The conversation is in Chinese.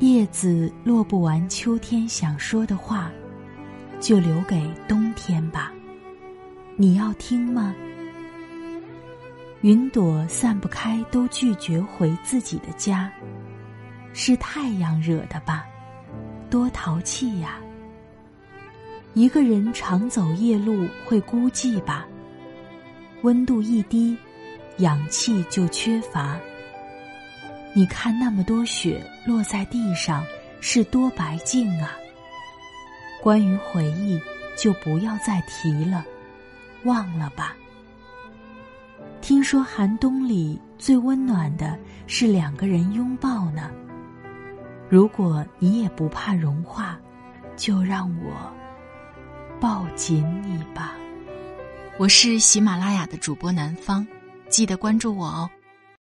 叶子落不完秋天想说的话，就留给冬天吧。你要听吗？云朵散不开，都拒绝回自己的家，是太阳惹的吧？多淘气呀！一个人常走夜路会孤寂吧？温度一低，氧气就缺乏。你看那么多雪落在地上，是多白净啊！关于回忆，就不要再提了，忘了吧。听说寒冬里最温暖的是两个人拥抱呢。如果你也不怕融化，就让我抱紧你吧。我是喜马拉雅的主播南方，记得关注我哦。